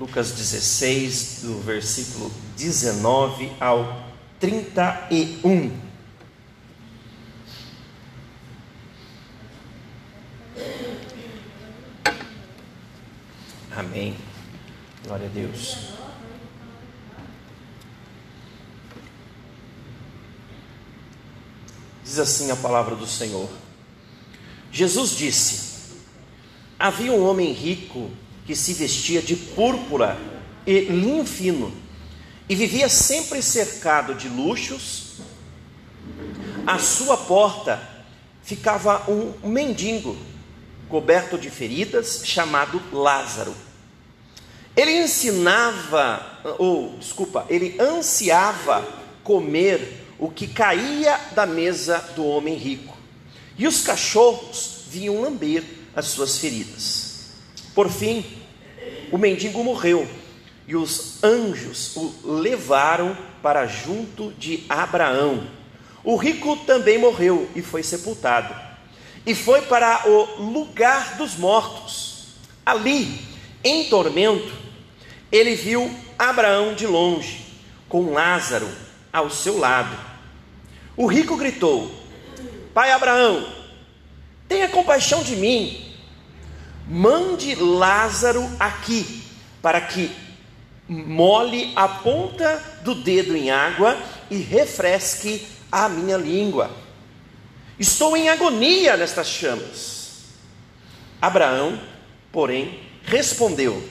Lucas 16, do versículo 19 ao 31. Amém. Glória a Deus. Diz assim a palavra do Senhor. Jesus disse: Havia um homem rico que se vestia de púrpura e linho fino e vivia sempre cercado de luxos. À sua porta ficava um mendigo coberto de feridas chamado Lázaro. Ele ensinava, ou desculpa, ele ansiava comer o que caía da mesa do homem rico. E os cachorros vinham lamber as suas feridas. Por fim, o mendigo morreu e os anjos o levaram para junto de Abraão. O rico também morreu e foi sepultado. E foi para o lugar dos mortos. Ali, em tormento, ele viu Abraão de longe, com Lázaro ao seu lado. O rico gritou: Pai Abraão, tenha compaixão de mim. Mande Lázaro aqui, para que molhe a ponta do dedo em água e refresque a minha língua. Estou em agonia nestas chamas. Abraão, porém, respondeu: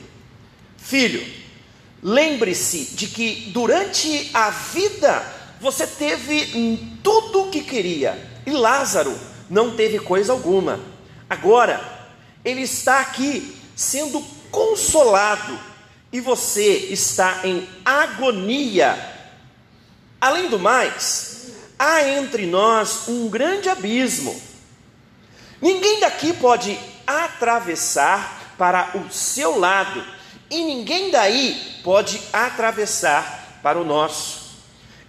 Filho, lembre-se de que durante a vida você teve tudo o que queria e Lázaro não teve coisa alguma. Agora, ele está aqui sendo consolado e você está em agonia. Além do mais, há entre nós um grande abismo. Ninguém daqui pode atravessar para o seu lado, e ninguém daí pode atravessar para o nosso.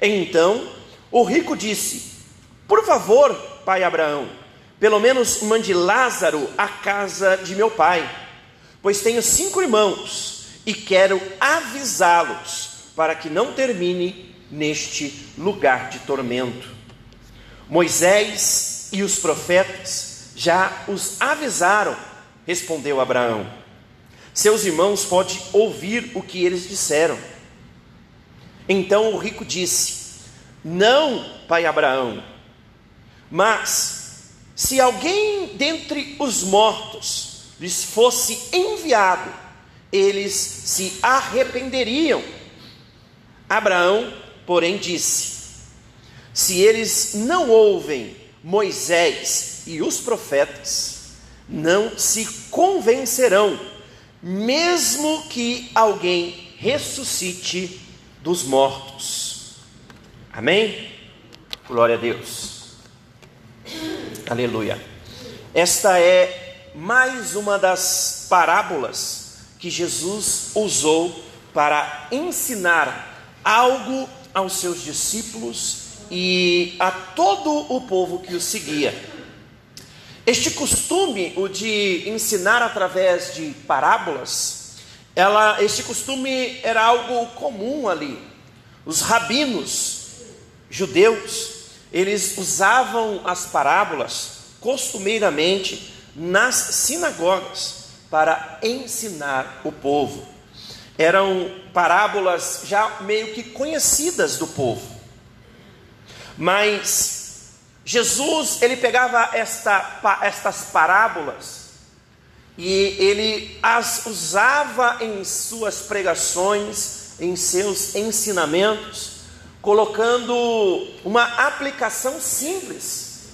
Então o rico disse: Por favor, pai Abraão, pelo menos mande Lázaro à casa de meu pai, pois tenho cinco irmãos e quero avisá-los para que não termine neste lugar de tormento. Moisés e os profetas já os avisaram, respondeu Abraão. Seus irmãos podem ouvir o que eles disseram. Então o rico disse: Não, pai Abraão, mas se alguém dentre os mortos lhes fosse enviado, eles se arrependeriam. Abraão, porém, disse: Se eles não ouvem Moisés e os profetas, não se convencerão, mesmo que alguém ressuscite dos mortos. Amém? Glória a Deus. Aleluia. Esta é mais uma das parábolas que Jesus usou para ensinar algo aos seus discípulos e a todo o povo que o seguia. Este costume, o de ensinar através de parábolas, ela, este costume era algo comum ali. Os rabinos judeus, eles usavam as parábolas costumeiramente nas sinagogas para ensinar o povo. Eram parábolas já meio que conhecidas do povo. Mas Jesus, ele pegava esta, estas parábolas e ele as usava em suas pregações, em seus ensinamentos, colocando uma aplicação simples.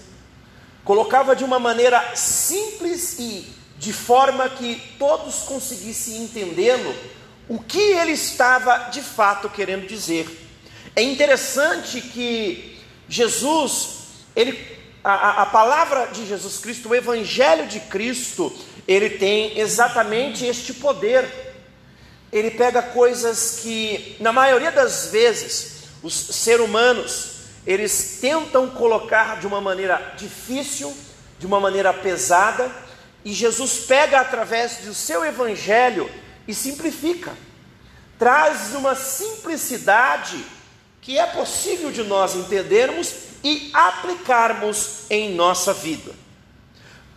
Colocava de uma maneira simples e de forma que todos conseguissem entendê-lo, o que ele estava de fato querendo dizer. É interessante que Jesus, ele, a, a palavra de Jesus Cristo, o Evangelho de Cristo, ele tem exatamente este poder. Ele pega coisas que, na maioria das vezes, os seres humanos, eles tentam colocar de uma maneira difícil, de uma maneira pesada, e Jesus pega através do seu evangelho e simplifica. traz uma simplicidade que é possível de nós entendermos e aplicarmos em nossa vida.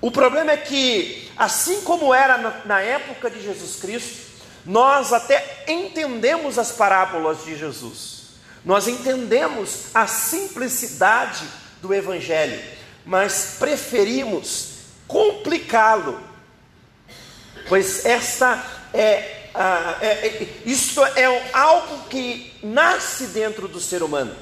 O problema é que, assim como era na, época de Jesus Cristo, nós até entendemos as parábolas de Jesus, nós entendemos a simplicidade do Evangelho, mas preferimos complicá-lo, pois esta é, ah, é, é, isto é algo que nasce dentro do ser humano.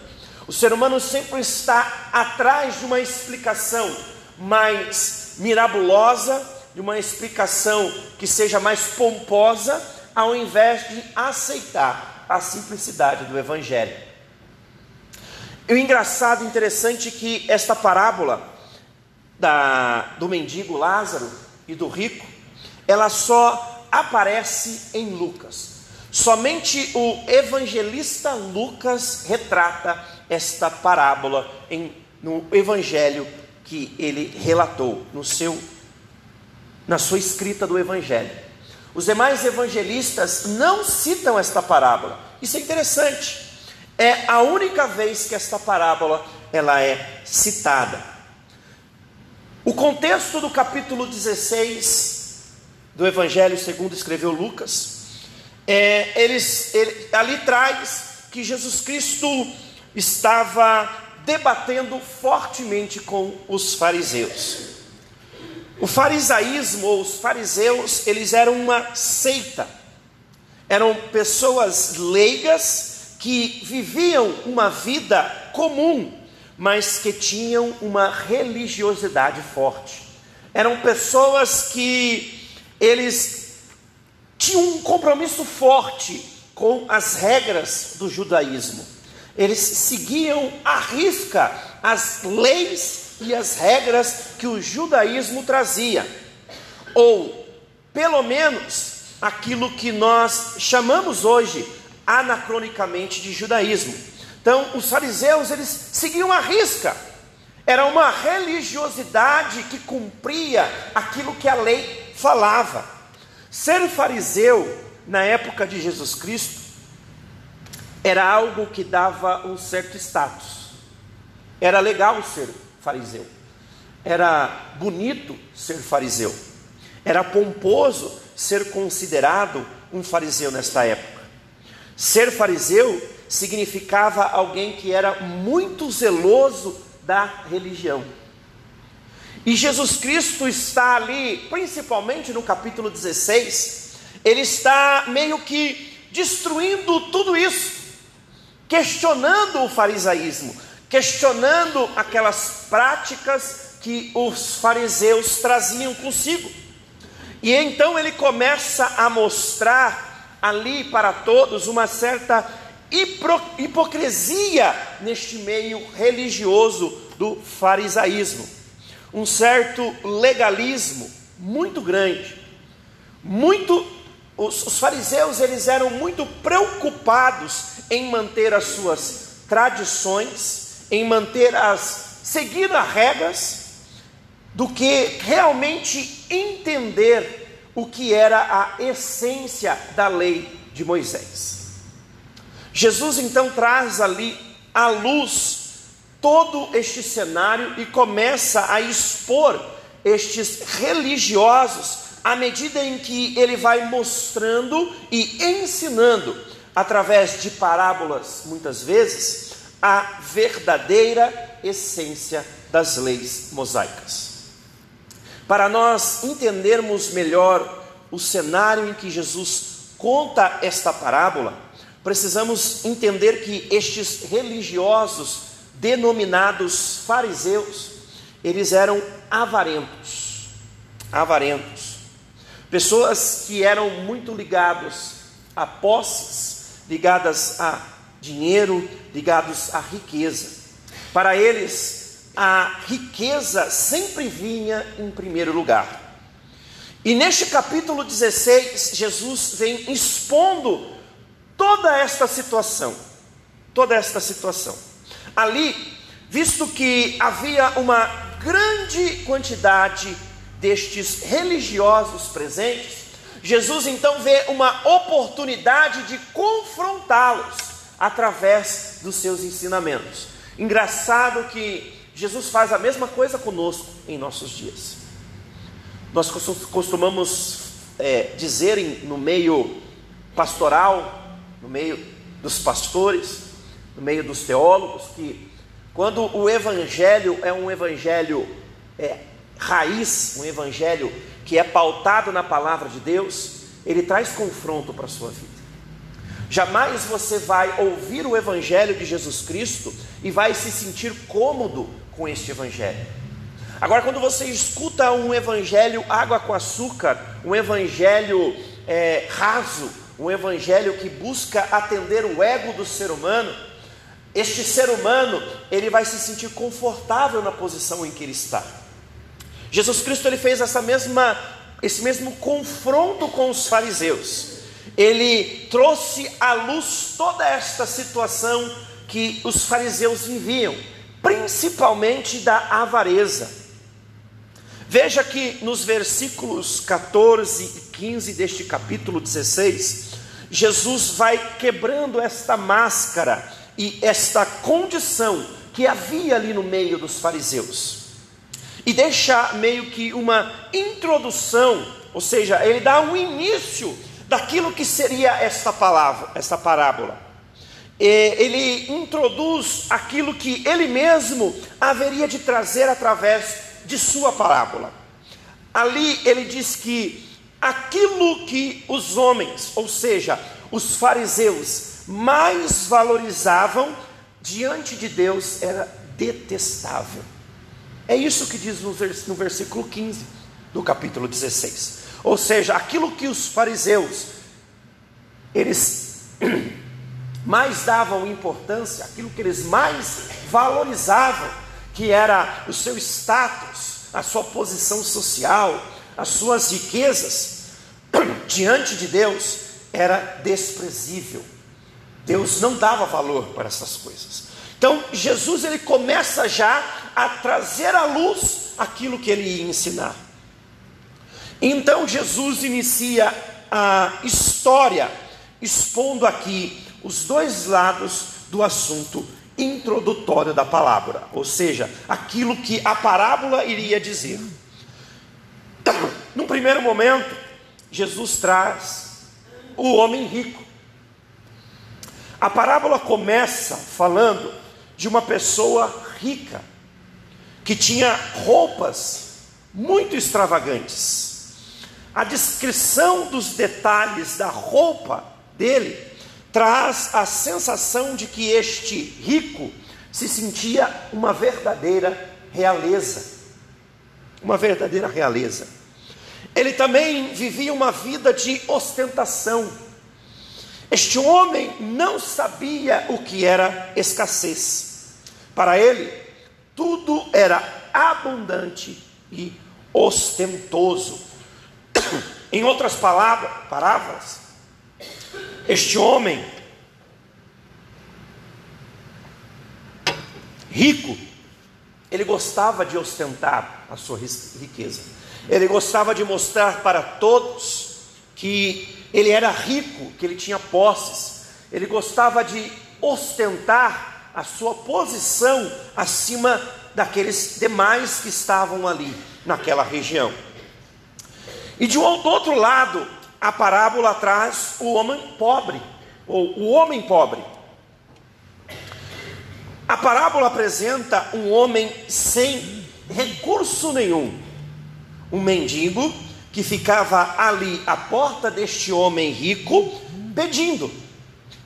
O ser humano sempre está atrás de uma explicação mais mirabulosa, de uma explicação que seja mais pomposa, ao invés de aceitar a simplicidade do Evangelho. E o engraçado, interessante, é que esta parábola da, do mendigo Lázaro e do rico, ela só aparece em Lucas. Somente o evangelista Lucas retrata esta parábola em, no evangelho que ele relatou no seu na sua escrita do evangelho. Os demais evangelistas não citam esta parábola. Isso é interessante. É a única vez que esta parábola ela é citada. O contexto do capítulo 16 do evangelho segundo escreveu Lucas é, eles, ele, ali traz que Jesus Cristo estava debatendo fortemente com os fariseus. O farisaísmo, ou os fariseus, eles eram uma seita, eram pessoas leigas que viviam uma vida comum, mas que tinham uma religiosidade forte. Eram pessoas que eles tinham um compromisso forte com as regras do judaísmo. Eles seguiam à risca as leis e as regras que o judaísmo trazia, ou pelo menos aquilo que nós chamamos hoje anacronicamente de judaísmo. Então, os fariseus eles seguiam à risca. Era uma religiosidade que cumpria aquilo que a lei falava. Ser fariseu na época de Jesus Cristo era algo que dava um certo status. Era legal ser fariseu. Era bonito ser fariseu. Era pomposo ser considerado um fariseu nesta época. Ser fariseu significava alguém que era muito zeloso da religião. E Jesus Cristo está ali, principalmente no capítulo 16, ele está meio que destruindo tudo isso, questionando o farisaísmo, questionando aquelas práticas que os fariseus traziam consigo. E então ele começa a mostrar ali para todos uma certa hipocrisia neste meio religioso do farisaísmo um certo legalismo muito grande. Muito os, os fariseus eles eram muito preocupados em manter as suas tradições, em manter as seguir as regras do que realmente entender o que era a essência da lei de Moisés. Jesus então traz ali a luz todo este cenário e começa a expor estes religiosos à medida em que ele vai mostrando e ensinando, através de parábolas, muitas vezes, a verdadeira essência das leis mosaicas. Para nós entendermos melhor o cenário em que Jesus conta esta parábola, precisamos entender que estes religiosos denominados fariseus, eles eram avarentos, avarentos, pessoas que eram muito ligados a posses, ligadas a dinheiro, ligados à riqueza. Para eles, a riqueza sempre vinha em primeiro lugar. E neste capítulo 16, Jesus vem expondo toda esta situação, toda esta situação. Ali, visto que havia uma grande quantidade destes religiosos presentes, Jesus então vê uma oportunidade de confrontá-los através dos seus ensinamentos. Engraçado que Jesus faz a mesma coisa conosco em nossos dias. Nós costumamos é, dizer no meio pastoral, no meio dos pastores, no meio dos teólogos, que quando o evangelho é um evangelho é, raiz, um evangelho que é pautado na palavra de Deus, ele traz confronto para a sua vida. Jamais você vai ouvir o Evangelho de Jesus Cristo e vai se sentir cômodo com este Evangelho. Agora, quando você escuta um Evangelho água com açúcar, um Evangelho é, raso, um Evangelho que busca atender o ego do ser humano, este ser humano ele vai se sentir confortável na posição em que ele está. Jesus Cristo ele fez essa mesma, esse mesmo confronto com os fariseus ele trouxe à luz toda esta situação que os fariseus viviam, principalmente da avareza. Veja que nos versículos 14 e 15 deste capítulo 16, Jesus vai quebrando esta máscara e esta condição que havia ali no meio dos fariseus. E deixa meio que uma introdução, ou seja, ele dá um início daquilo que seria esta palavra, esta parábola. Ele introduz aquilo que ele mesmo haveria de trazer através de sua parábola. Ali ele diz que aquilo que os homens, ou seja, os fariseus, mais valorizavam diante de Deus era detestável. É isso que diz no versículo 15 do capítulo 16. Ou seja, aquilo que os fariseus eles mais davam importância, aquilo que eles mais valorizavam, que era o seu status, a sua posição social, as suas riquezas, diante de Deus, era desprezível. Deus não dava valor para essas coisas. Então, Jesus ele começa já a trazer à luz aquilo que ele ia ensinar. Então Jesus inicia a história, expondo aqui os dois lados do assunto introdutório da palavra, ou seja, aquilo que a parábola iria dizer. No primeiro momento, Jesus traz o homem rico. A parábola começa falando de uma pessoa rica que tinha roupas muito extravagantes a descrição dos detalhes da roupa dele traz a sensação de que este rico se sentia uma verdadeira realeza. Uma verdadeira realeza. Ele também vivia uma vida de ostentação. Este homem não sabia o que era escassez. Para ele, tudo era abundante e ostentoso. Em outras palavras, este homem rico, ele gostava de ostentar a sua riqueza. Ele gostava de mostrar para todos que ele era rico, que ele tinha posses. Ele gostava de ostentar a sua posição acima daqueles demais que estavam ali naquela região. E de outro lado, a parábola traz o homem pobre, ou o homem pobre. A parábola apresenta um homem sem recurso nenhum, um mendigo que ficava ali à porta deste homem rico, pedindo,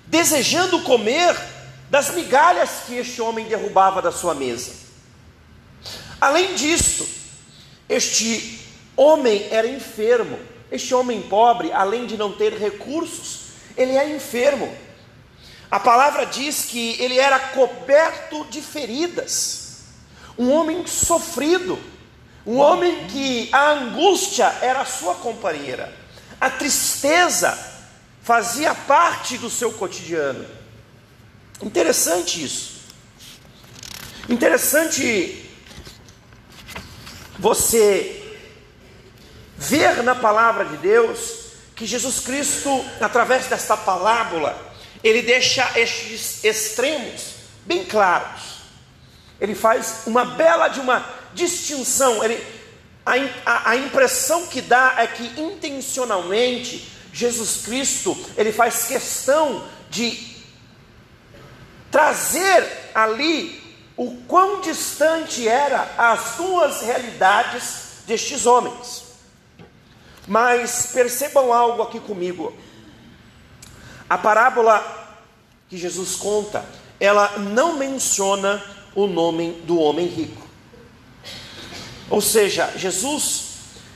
desejando comer das migalhas que este homem derrubava da sua mesa. Além disso, este homem era enfermo. Este homem pobre, além de não ter recursos, ele é enfermo. A palavra diz que ele era coberto de feridas, um homem sofrido, um homem que a angústia era sua companheira, a tristeza fazia parte do seu cotidiano. Interessante isso. Interessante você ver na palavra de Deus que Jesus Cristo, através desta parábola, ele deixa estes extremos bem claros. Ele faz uma bela de uma distinção. Ele, a, a, a impressão que dá é que intencionalmente Jesus Cristo ele faz questão de trazer ali o quão distante era as duas realidades destes homens. Mas percebam algo aqui comigo. A parábola que Jesus conta, ela não menciona o nome do homem rico. Ou seja, Jesus,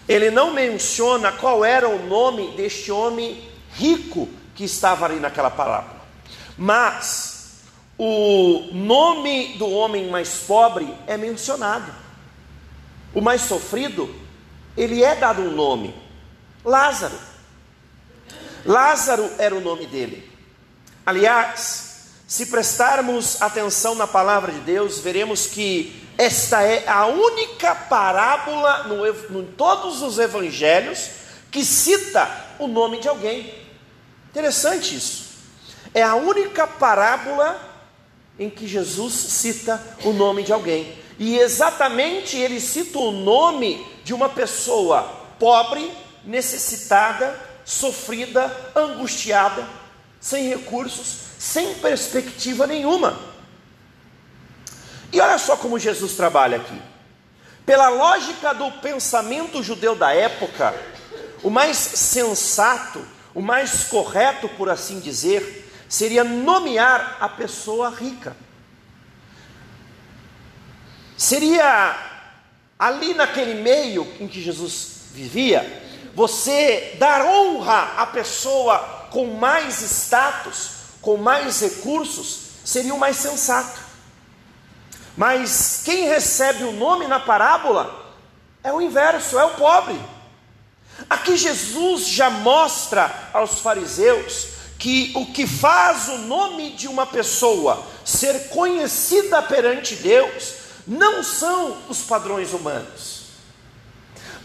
ele não menciona qual era o nome deste homem rico que estava ali naquela parábola. Mas o nome do homem mais pobre é mencionado. O mais sofrido, ele é dado um nome: Lázaro. Lázaro era o nome dele. Aliás, se prestarmos atenção na palavra de Deus, veremos que esta é a única parábola no, em todos os evangelhos que cita o nome de alguém. Interessante isso. É a única parábola em que Jesus cita o nome de alguém. E exatamente ele cita o nome de uma pessoa pobre, necessitada, sofrida, angustiada, sem recursos, sem perspectiva nenhuma. E olha só como Jesus trabalha aqui. Pela lógica do pensamento judeu da época, o mais sensato, o mais correto, por assim dizer, seria nomear a pessoa rica. Seria ali naquele meio em que Jesus vivia, você dar honra à pessoa com mais status, com mais recursos, seria o mais sensato. Mas quem recebe o nome na parábola é o inverso, é o pobre. Aqui Jesus já mostra aos fariseus que o que faz o nome de uma pessoa ser conhecida perante Deus não são os padrões humanos.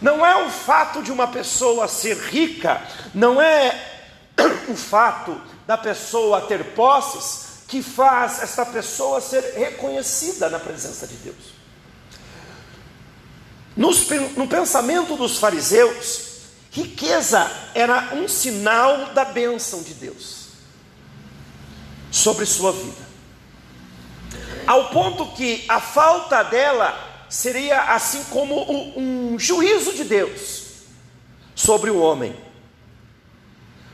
Não é o fato de uma pessoa ser rica, não é o fato da pessoa ter posses que faz esta pessoa ser reconhecida na presença de Deus. no pensamento dos fariseus, Riqueza era um sinal da bênção de Deus sobre sua vida. Ao ponto que a falta dela seria assim como um juízo de Deus sobre o homem.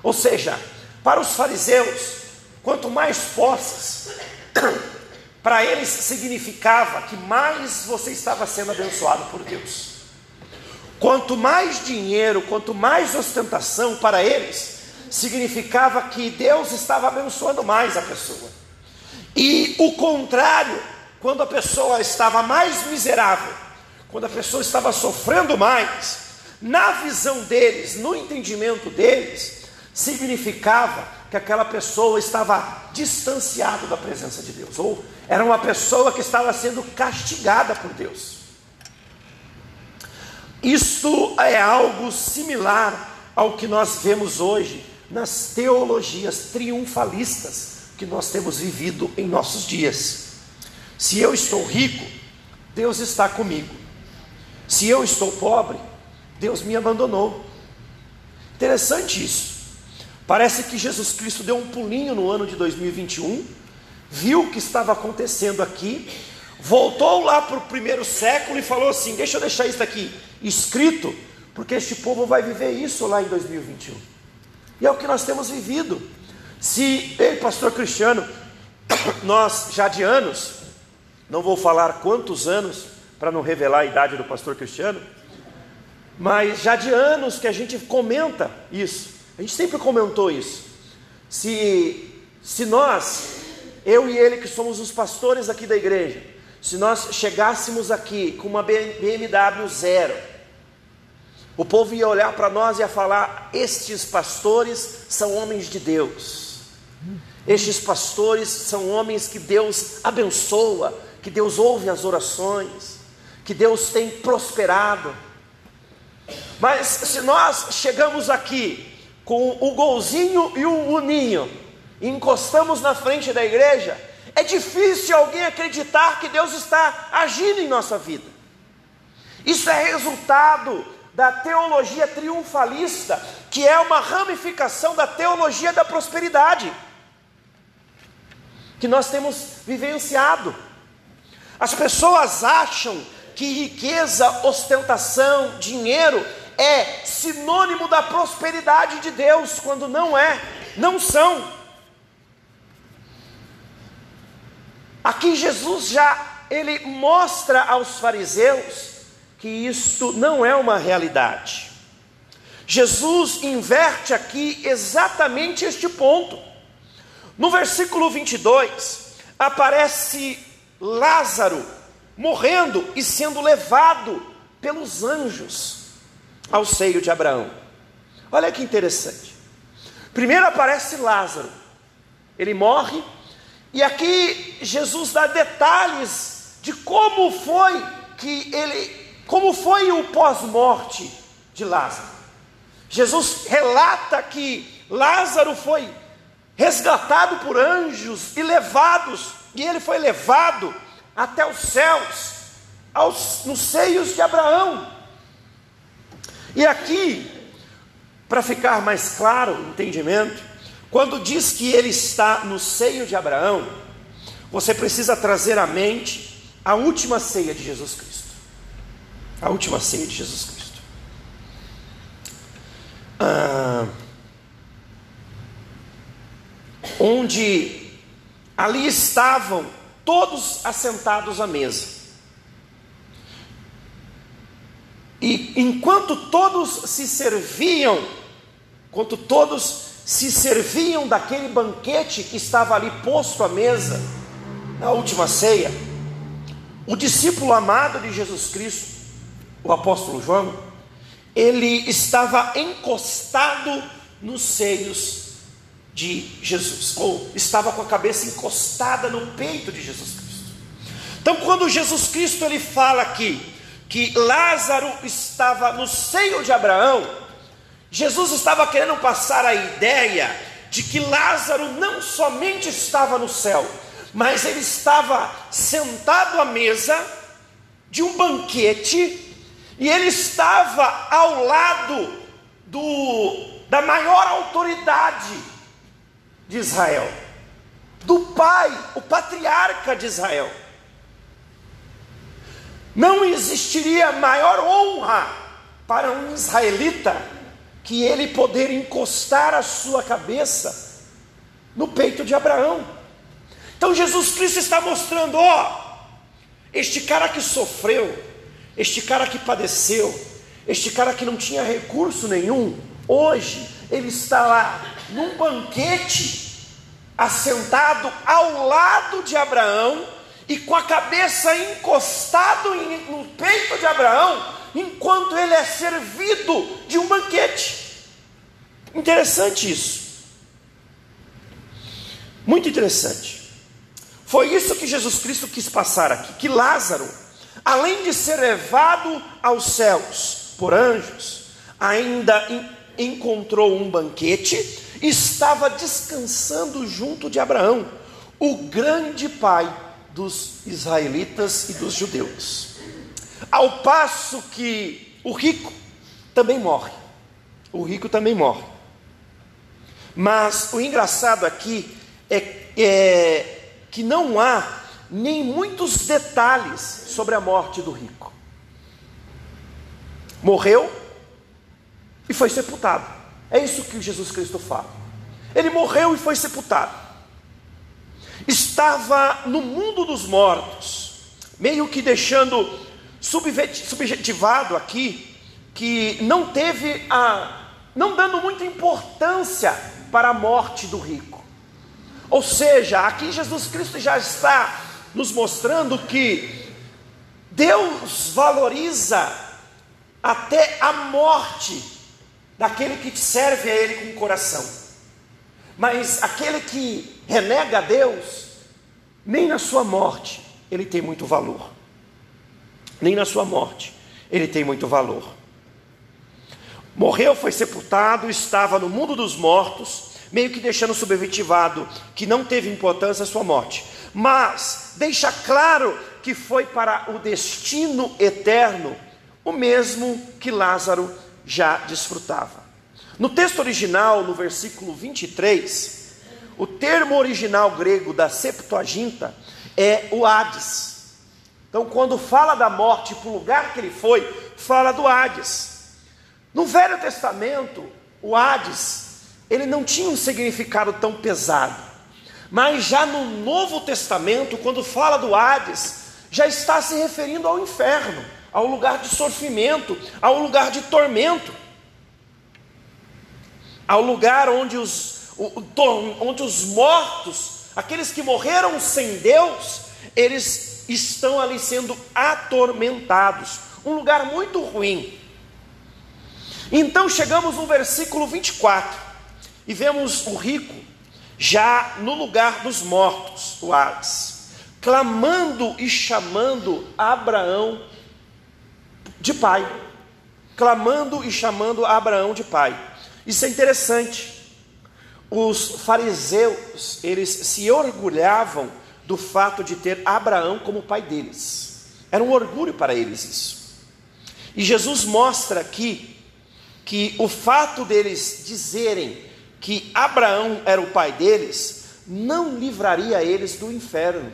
Ou seja, para os fariseus, quanto mais posses, para eles significava que mais você estava sendo abençoado por Deus. Quanto mais dinheiro, quanto mais ostentação para eles, significava que Deus estava abençoando mais a pessoa. E o contrário, quando a pessoa estava mais miserável, quando a pessoa estava sofrendo mais, na visão deles, no entendimento deles, significava que aquela pessoa estava distanciada da presença de Deus, ou era uma pessoa que estava sendo castigada por Deus. Isto é algo similar ao que nós vemos hoje nas teologias triunfalistas que nós temos vivido em nossos dias. Se eu estou rico, Deus está comigo. Se eu estou pobre, Deus me abandonou. Interessante isso. Parece que Jesus Cristo deu um pulinho no ano de 2021, viu o que estava acontecendo aqui, voltou lá para o primeiro século e falou assim: Deixa eu deixar isso aqui escrito, porque este povo vai viver isso lá em 2021. E é o que nós temos vivido. Se, ei, pastor Cristiano, nós já de anos, não vou falar quantos anos, para não revelar a idade do pastor Cristiano, mas já de anos que a gente comenta isso, a gente sempre comentou isso. Se, se nós, eu e ele que somos os pastores aqui da igreja, se nós chegássemos aqui com uma BMW zero, o povo ia olhar para nós e ia falar: estes pastores são homens de Deus. Estes pastores são homens que Deus abençoa, que Deus ouve as orações, que Deus tem prosperado. Mas se nós chegamos aqui com o golzinho e o uninho, e encostamos na frente da igreja, é difícil alguém acreditar que Deus está agindo em nossa vida. Isso é resultado da teologia triunfalista, que é uma ramificação da teologia da prosperidade, que nós temos vivenciado. As pessoas acham que riqueza, ostentação, dinheiro é sinônimo da prosperidade de Deus, quando não é, não são. Aqui Jesus já ele mostra aos fariseus que isto não é uma realidade. Jesus inverte aqui exatamente este ponto. No versículo 22, aparece Lázaro morrendo e sendo levado pelos anjos ao seio de Abraão. Olha que interessante. Primeiro aparece Lázaro, ele morre, e aqui Jesus dá detalhes de como foi que ele, como foi o pós-morte de Lázaro. Jesus relata que Lázaro foi resgatado por anjos e levados, e ele foi levado até os céus, aos, nos seios de Abraão. E aqui, para ficar mais claro o entendimento, quando diz que ele está no seio de Abraão, você precisa trazer à mente a última ceia de Jesus Cristo. A última ceia de Jesus Cristo. Ah, onde ali estavam todos assentados à mesa. E enquanto todos se serviam, enquanto todos se serviam daquele banquete que estava ali posto à mesa, na última ceia, o discípulo amado de Jesus Cristo, o apóstolo João, ele estava encostado nos seios de Jesus, ou estava com a cabeça encostada no peito de Jesus Cristo. Então, quando Jesus Cristo ele fala aqui que Lázaro estava no seio de Abraão, Jesus estava querendo passar a ideia de que Lázaro não somente estava no céu, mas ele estava sentado à mesa de um banquete e ele estava ao lado do, da maior autoridade de Israel, do pai, o patriarca de Israel. Não existiria maior honra para um israelita que ele poder encostar a sua cabeça no peito de Abraão. Então Jesus Cristo está mostrando, ó, este cara que sofreu, este cara que padeceu, este cara que não tinha recurso nenhum, hoje ele está lá num banquete, assentado ao lado de Abraão, e com a cabeça encostado no peito de Abraão, enquanto ele é servido de um banquete. Interessante isso. Muito interessante. Foi isso que Jesus Cristo quis passar aqui: que Lázaro, além de ser levado aos céus por anjos, ainda encontrou um banquete, estava descansando junto de Abraão, o grande pai dos israelitas e dos judeus. Ao passo que o rico também morre. O rico também morre. Mas o engraçado aqui é, é que não há nem muitos detalhes sobre a morte do rico. Morreu e foi sepultado. É isso que Jesus Cristo fala. Ele morreu e foi sepultado estava no mundo dos mortos, meio que deixando subjetivado aqui que não teve a não dando muita importância para a morte do rico. Ou seja, aqui Jesus Cristo já está nos mostrando que Deus valoriza até a morte daquele que serve a Ele com o coração. Mas aquele que renega a Deus, nem na sua morte ele tem muito valor. Nem na sua morte ele tem muito valor. Morreu, foi sepultado, estava no mundo dos mortos, meio que deixando subjetivado que não teve importância a sua morte, mas deixa claro que foi para o destino eterno, o mesmo que Lázaro já desfrutava. No texto original, no versículo 23, o termo original grego da Septuaginta é o Hades. Então, quando fala da morte para o lugar que ele foi, fala do Hades. No Velho Testamento, o Hades, ele não tinha um significado tão pesado. Mas já no Novo Testamento, quando fala do Hades, já está se referindo ao inferno, ao lugar de sofrimento, ao lugar de tormento, ao lugar onde os, onde os mortos, aqueles que morreram sem Deus, eles estão ali sendo atormentados. Um lugar muito ruim. Então chegamos no versículo 24 e vemos o rico já no lugar dos mortos, o Hades, clamando e chamando Abraão de pai. Clamando e chamando Abraão de pai. Isso é interessante. Os fariseus, eles se orgulhavam do fato de ter Abraão como pai deles. Era um orgulho para eles isso. E Jesus mostra aqui que o fato deles dizerem que Abraão era o pai deles, não livraria eles do inferno.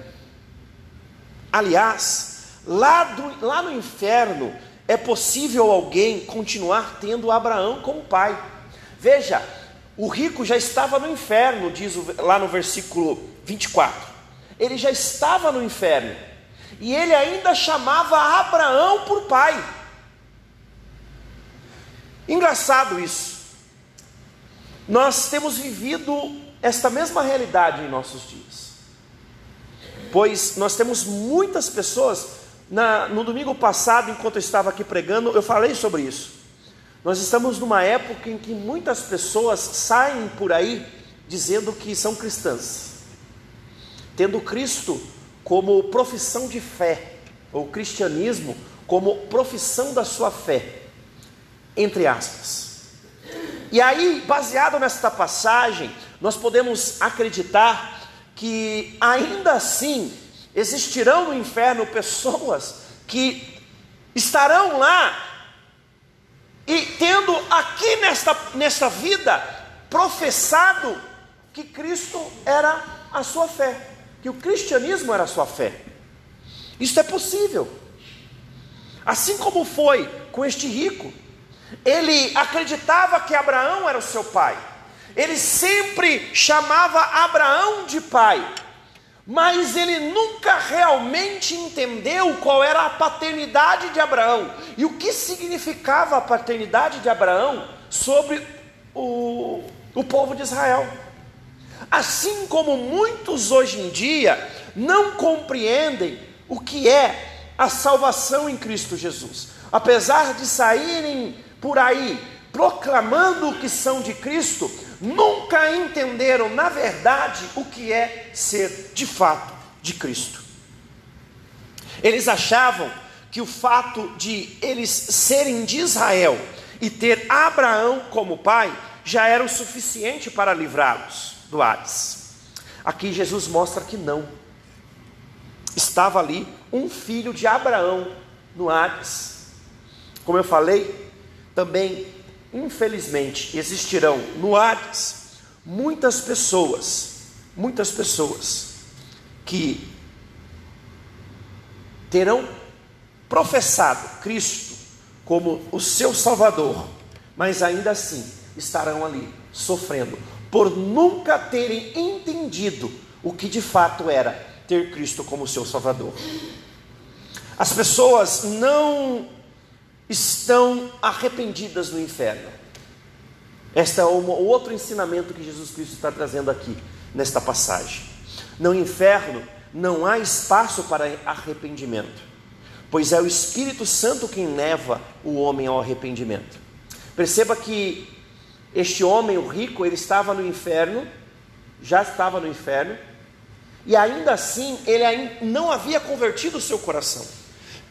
Aliás, lá, do, lá no inferno é possível alguém continuar tendo Abraão como pai. Veja, o rico já estava no inferno, diz lá no versículo 24. Ele já estava no inferno. E ele ainda chamava Abraão por pai. Engraçado isso. Nós temos vivido esta mesma realidade em nossos dias. Pois nós temos muitas pessoas, na, no domingo passado, enquanto eu estava aqui pregando, eu falei sobre isso. Nós estamos numa época em que muitas pessoas saem por aí dizendo que são cristãs, tendo Cristo como profissão de fé, ou cristianismo como profissão da sua fé entre aspas. E aí, baseado nesta passagem, nós podemos acreditar que ainda assim existirão no inferno pessoas que estarão lá e tendo aqui nesta, nesta vida professado que Cristo era a sua fé, que o cristianismo era a sua fé. Isso é possível. Assim como foi com este rico, ele acreditava que Abraão era o seu pai. Ele sempre chamava Abraão de pai. Mas ele nunca realmente entendeu qual era a paternidade de Abraão e o que significava a paternidade de Abraão sobre o, o povo de Israel. Assim como muitos hoje em dia não compreendem o que é a salvação em Cristo Jesus, apesar de saírem por aí proclamando que são de Cristo, nunca entenderam, na verdade, o que é ser de fato de Cristo. Eles achavam que o fato de eles serem de Israel e ter Abraão como pai já era o suficiente para livrá-los do Hades. Aqui Jesus mostra que não. Estava ali um filho de Abraão no Hades. Como eu falei, também, infelizmente, existirão no Hades muitas pessoas, muitas pessoas que terão professado Cristo como o seu Salvador, mas ainda assim estarão ali sofrendo por nunca terem entendido o que de fato era ter Cristo como seu Salvador. As pessoas não estão arrependidas no inferno. Este é um outro ensinamento que Jesus Cristo está trazendo aqui nesta passagem. No inferno não há espaço para arrependimento, pois é o Espírito Santo quem leva o homem ao arrependimento. Perceba que este homem, o rico, ele estava no inferno, já estava no inferno, e ainda assim ele não havia convertido o seu coração.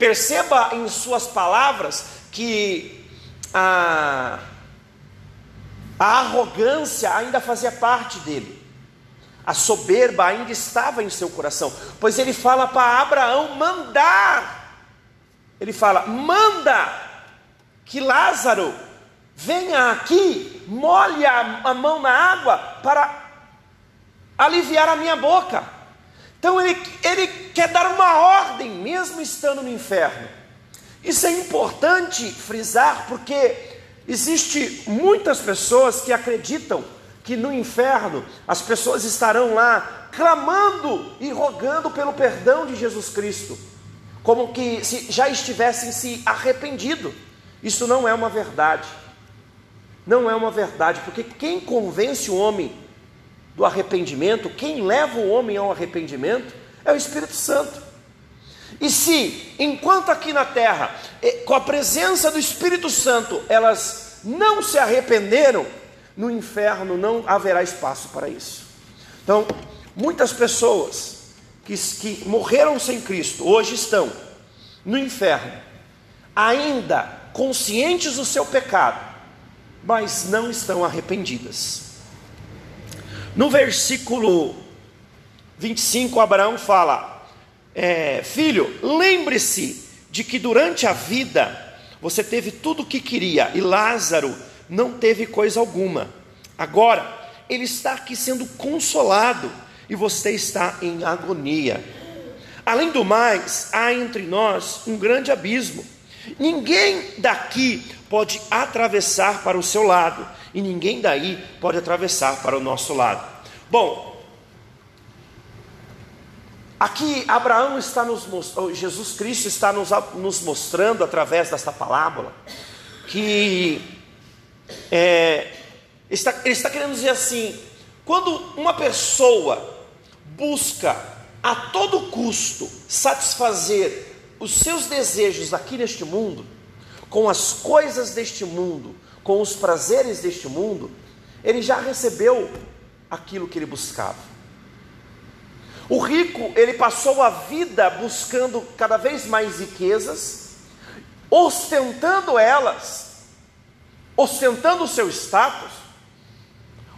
Perceba em suas palavras que a, A arrogância ainda fazia parte dele. A soberba ainda estava em seu coração, pois ele fala para Abraão mandar. Ele fala: manda que Lázaro venha aqui, molhe a, a mão na água para aliviar a minha boca. Então ele, ele quer dar uma ordem, mesmo estando no inferno. Isso é importante frisar, porque existe muitas pessoas que acreditam que no inferno as pessoas estarão lá clamando e rogando pelo perdão de Jesus Cristo, como que se já estivessem se arrependido. Isso não é uma verdade. Não é uma verdade, porque quem convence o homem do arrependimento, quem leva o homem ao arrependimento é o Espírito Santo. E se, enquanto aqui na terra, com a presença do Espírito Santo, elas não se arrependeram, no inferno não haverá espaço para isso. Então, muitas pessoas que, que morreram sem Cristo hoje estão no inferno, ainda conscientes do seu pecado, mas não estão arrependidas. No versículo 25, Abraão fala: é, Filho, lembre-se de que durante a vida você teve tudo o que queria e Lázaro não teve coisa alguma. Agora, ele está aqui sendo consolado e você está em agonia. Além do mais, há entre nós um grande abismo. Ninguém daqui pode atravessar para o seu lado e ninguém daí pode atravessar para o nosso lado. Bom, aqui Abraão está nos mostrando, Jesus Cristo está nos, nos mostrando através desta parábola que é, está, ele está querendo dizer assim: quando uma pessoa busca a todo custo satisfazer os seus desejos aqui neste mundo, com as coisas deste mundo, com os prazeres deste mundo, ele já recebeu aquilo que ele buscava. O rico, ele passou a vida buscando cada vez mais riquezas, ostentando elas, ostentando o seu status,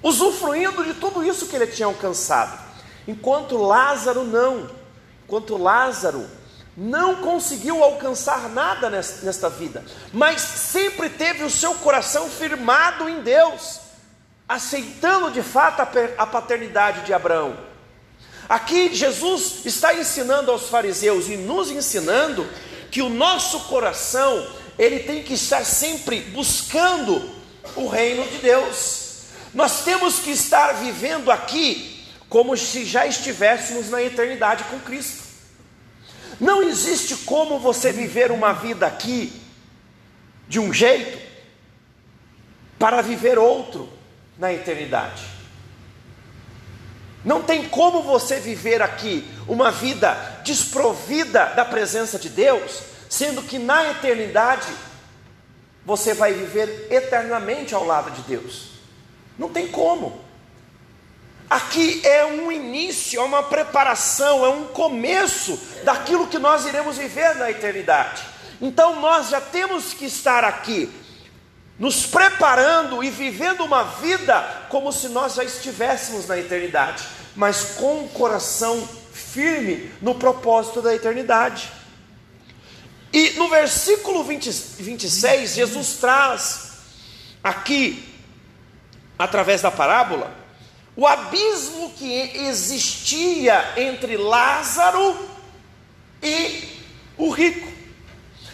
usufruindo de tudo isso que ele tinha alcançado. Enquanto Lázaro não, enquanto Lázaro não conseguiu alcançar nada nesta vida, mas sempre teve o seu coração firmado em Deus, aceitando de fato a paternidade de Abraão. Aqui Jesus está ensinando aos fariseus e nos ensinando que o nosso coração, ele tem que estar sempre buscando o reino de Deus. Nós temos que estar vivendo aqui como se já estivéssemos na eternidade com Cristo. Não existe como você viver uma vida aqui de um jeito para viver outro na eternidade. Não tem como você viver aqui uma vida desprovida da presença de Deus, sendo que na eternidade você vai viver eternamente ao lado de Deus. Não tem como. Aqui é um início, é uma preparação, é um começo daquilo que nós iremos viver na eternidade. Então nós já temos que estar aqui, nos preparando e vivendo uma vida como se nós já estivéssemos na eternidade, mas com o coração firme no propósito da eternidade. E no versículo 20, 26, Jesus traz aqui, através da parábola, o abismo que existia entre Lázaro e o rico.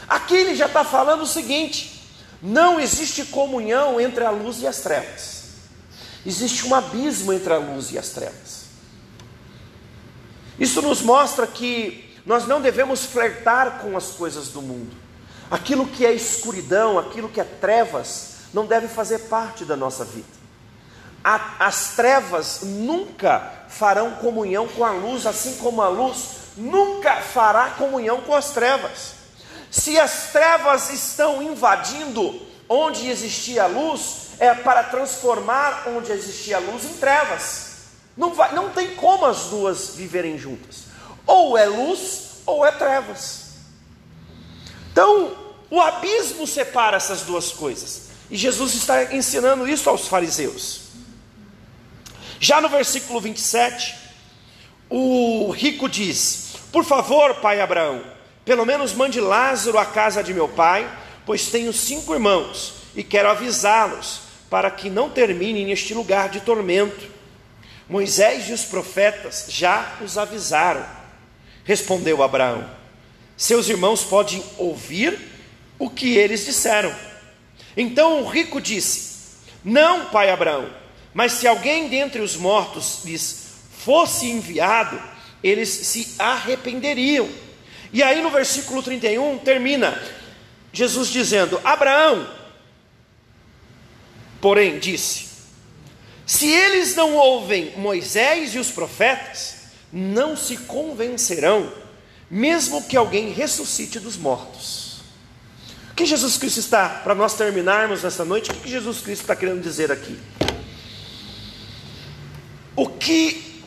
Aqui ele já está falando o seguinte: não existe comunhão entre a luz e as trevas, existe um abismo entre a luz e as trevas. Isso nos mostra que nós não devemos flertar com as coisas do mundo, aquilo que é escuridão, aquilo que é trevas, não deve fazer parte da nossa vida a, as trevas nunca farão comunhão com a luz, assim como a luz nunca fará comunhão com as trevas. Se as trevas estão invadindo onde existia luz, é para transformar onde existia luz em trevas. Não, vai, não tem como as duas viverem juntas. Ou é luz ou é trevas. Então, o abismo separa essas duas coisas. E Jesus está ensinando isso aos fariseus. Já no versículo 27, o rico diz: Por favor, pai Abraão, pelo menos mande Lázaro à casa de meu pai, pois tenho cinco irmãos e quero avisá-los para que não terminem neste lugar de tormento. Moisés e os profetas já os avisaram. Respondeu Abraão: Seus irmãos podem ouvir o que eles disseram. Então o rico disse: Não, pai Abraão, mas se alguém dentre os mortos lhes fosse enviado, eles se arrependeriam. E aí no versículo 31 termina Jesus dizendo: Abraão, porém, disse: Se eles não ouvem Moisés e os profetas, não se convencerão, mesmo que alguém ressuscite dos mortos. O que Jesus Cristo está, para nós terminarmos nessa noite, o que Jesus Cristo está querendo dizer aqui? O que,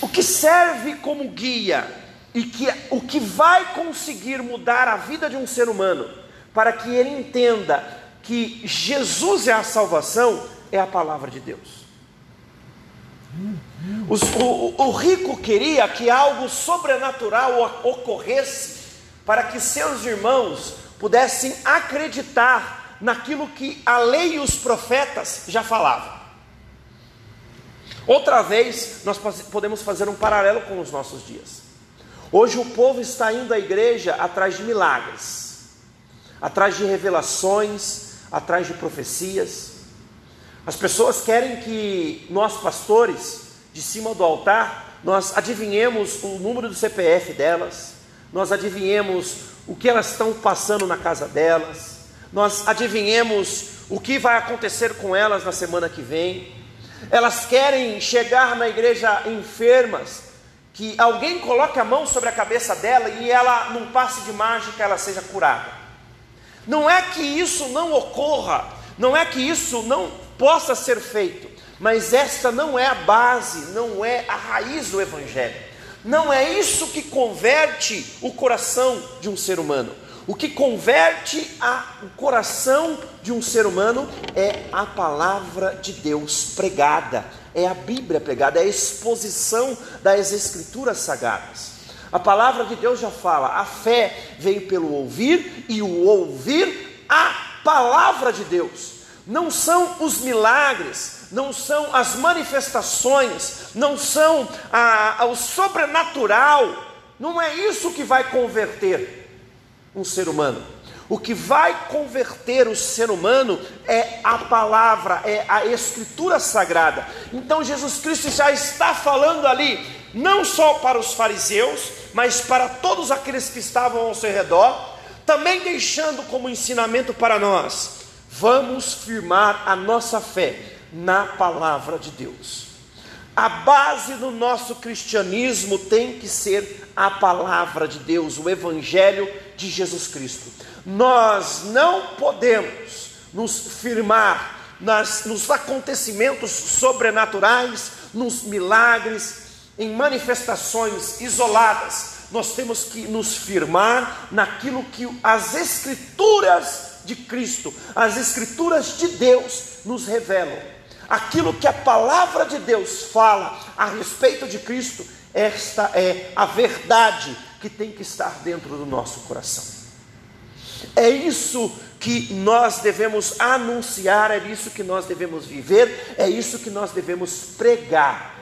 o que serve como guia e que o que vai conseguir mudar a vida de um ser humano para que ele entenda que Jesus é a salvação é a palavra de Deus. Os, o, o rico queria que algo sobrenatural ocorresse para que seus irmãos pudessem acreditar naquilo que a lei e os profetas já falavam. Outra vez, nós podemos fazer um paralelo com os nossos dias. Hoje o povo está indo à igreja atrás de milagres, atrás de revelações, atrás de profecias. As pessoas querem que nós, pastores, de cima do altar, nós adivinhemos o número do CPF delas, nós adivinhemos o que elas estão passando na casa delas, nós adivinhemos o que vai acontecer com elas na semana que vem, elas querem chegar na igreja enfermas, que alguém coloque a mão sobre a cabeça dela e ela, num passe de mágica, ela seja curada. Não é que isso não ocorra, não é que isso não possa ser feito, mas esta não é a base, não é a raiz do Evangelho. Não é isso que converte o coração de um ser humano. O que converte a, o coração de um ser humano é a palavra de Deus pregada, é a Bíblia pregada, é a exposição das Escrituras sagradas. A palavra de Deus já fala: a fé vem pelo ouvir e o ouvir a palavra de Deus. Não são os milagres, não são as manifestações, não são a, a, o sobrenatural, não é isso que vai converter um ser humano. O que vai converter o ser humano é a palavra, é a escritura sagrada. Então Jesus Cristo já está falando ali, não só para os fariseus, mas para todos aqueles que estavam ao seu redor, também deixando como ensinamento para nós: vamos firmar a nossa fé na palavra de Deus. A base do nosso cristianismo tem que ser a palavra de Deus, o Evangelho de Jesus Cristo. Nós não podemos nos firmar nas, nos acontecimentos sobrenaturais, nos milagres, em manifestações isoladas. Nós temos que nos firmar naquilo que as Escrituras de Cristo, as Escrituras de Deus nos revelam aquilo que a palavra de Deus fala a respeito de Cristo, esta é a verdade que tem que estar dentro do nosso coração. É isso que nós devemos anunciar, é isso que nós devemos viver, é isso que nós devemos pregar.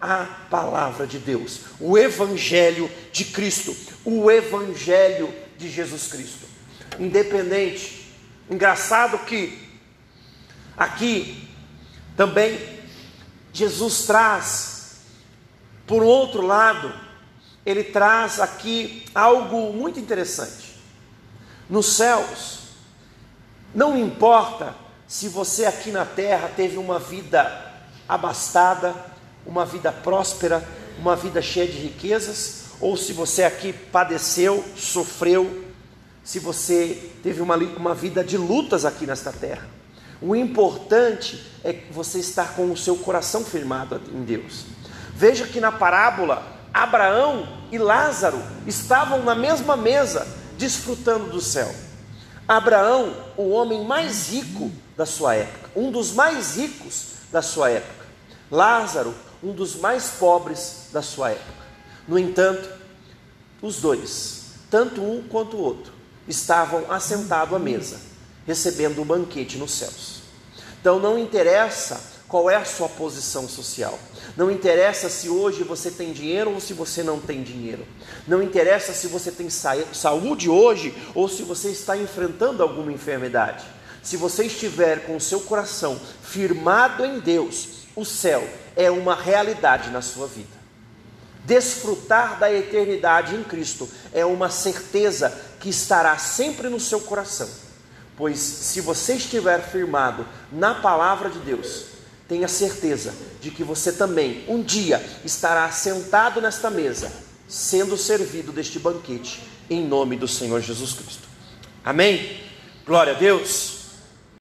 A palavra de Deus, o Evangelho de Cristo, o Evangelho de Jesus Cristo. Independente, engraçado que aqui também Jesus traz, por outro lado, ele traz aqui algo muito interessante. Nos céus, não importa se você aqui na terra teve uma vida abastada, uma vida próspera, uma vida cheia de riquezas, ou se você aqui padeceu, sofreu, se você teve uma, uma vida de lutas aqui nesta terra. O importante é você estar com o seu coração firmado em Deus. Veja que na parábola, Abraão e Lázaro estavam na mesma mesa, desfrutando do céu. Abraão, o homem mais rico da sua época, um dos mais ricos da sua época. Lázaro, um dos mais pobres da sua época. No entanto, os dois, tanto um quanto o outro, estavam assentados à mesa, recebendo um banquete nos céus. Então não interessa qual é a sua posição social. Não interessa se hoje você tem dinheiro ou se você não tem dinheiro. Não interessa se você tem saúde hoje ou se você está enfrentando alguma enfermidade. Se você estiver com o seu coração firmado em Deus, o céu é uma realidade na sua vida. Desfrutar da eternidade em Cristo é uma certeza que estará sempre no seu coração. Pois se você estiver firmado na palavra de Deus, tenha certeza de que você também um dia estará sentado nesta mesa, sendo servido deste banquete, em nome do Senhor Jesus Cristo. Amém? Glória a Deus.